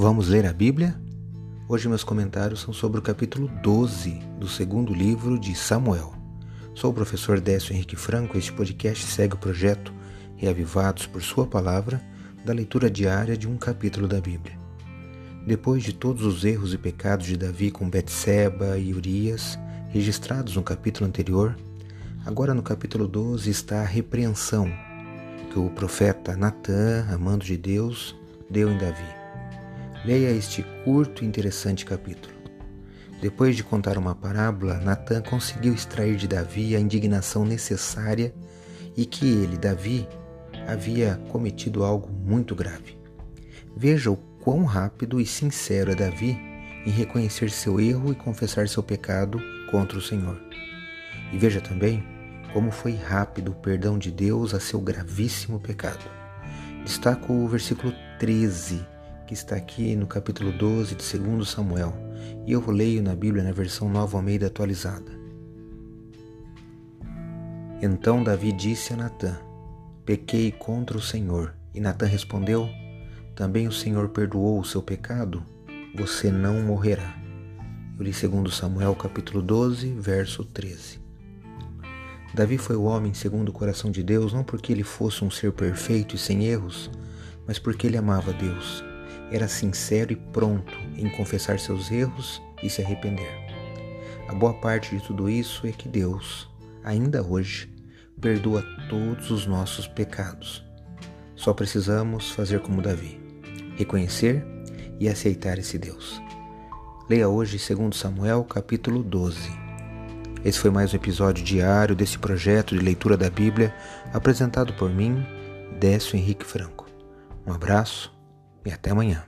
Vamos ler a Bíblia? Hoje meus comentários são sobre o capítulo 12 do segundo livro de Samuel. Sou o professor Décio Henrique Franco e este podcast segue o projeto Reavivados por Sua Palavra da leitura diária de um capítulo da Bíblia. Depois de todos os erros e pecados de Davi com Betseba e Urias, registrados no capítulo anterior, agora no capítulo 12 está a repreensão que o profeta Natã, amando de Deus, deu em Davi. Leia este curto e interessante capítulo. Depois de contar uma parábola, Natã conseguiu extrair de Davi a indignação necessária e que ele, Davi, havia cometido algo muito grave. Veja o quão rápido e sincero é Davi em reconhecer seu erro e confessar seu pecado contra o Senhor. E veja também como foi rápido o perdão de Deus a seu gravíssimo pecado. Destaco o versículo 13 que está aqui no capítulo 12 de 2 Samuel, e eu leio na Bíblia na versão Nova Almeida atualizada. Então Davi disse a Natã: Pequei contra o Senhor. E Natã respondeu: Também o Senhor perdoou o seu pecado, você não morrerá. Eu li 2 Samuel capítulo 12, verso 13. Davi foi o homem segundo o coração de Deus não porque ele fosse um ser perfeito e sem erros, mas porque ele amava Deus era sincero e pronto em confessar seus erros e se arrepender. A boa parte de tudo isso é que Deus, ainda hoje, perdoa todos os nossos pecados. Só precisamos fazer como Davi, reconhecer e aceitar esse Deus. Leia hoje 2 Samuel capítulo 12. Esse foi mais um episódio diário desse projeto de leitura da Bíblia apresentado por mim, Décio Henrique Franco. Um abraço e até amanhã.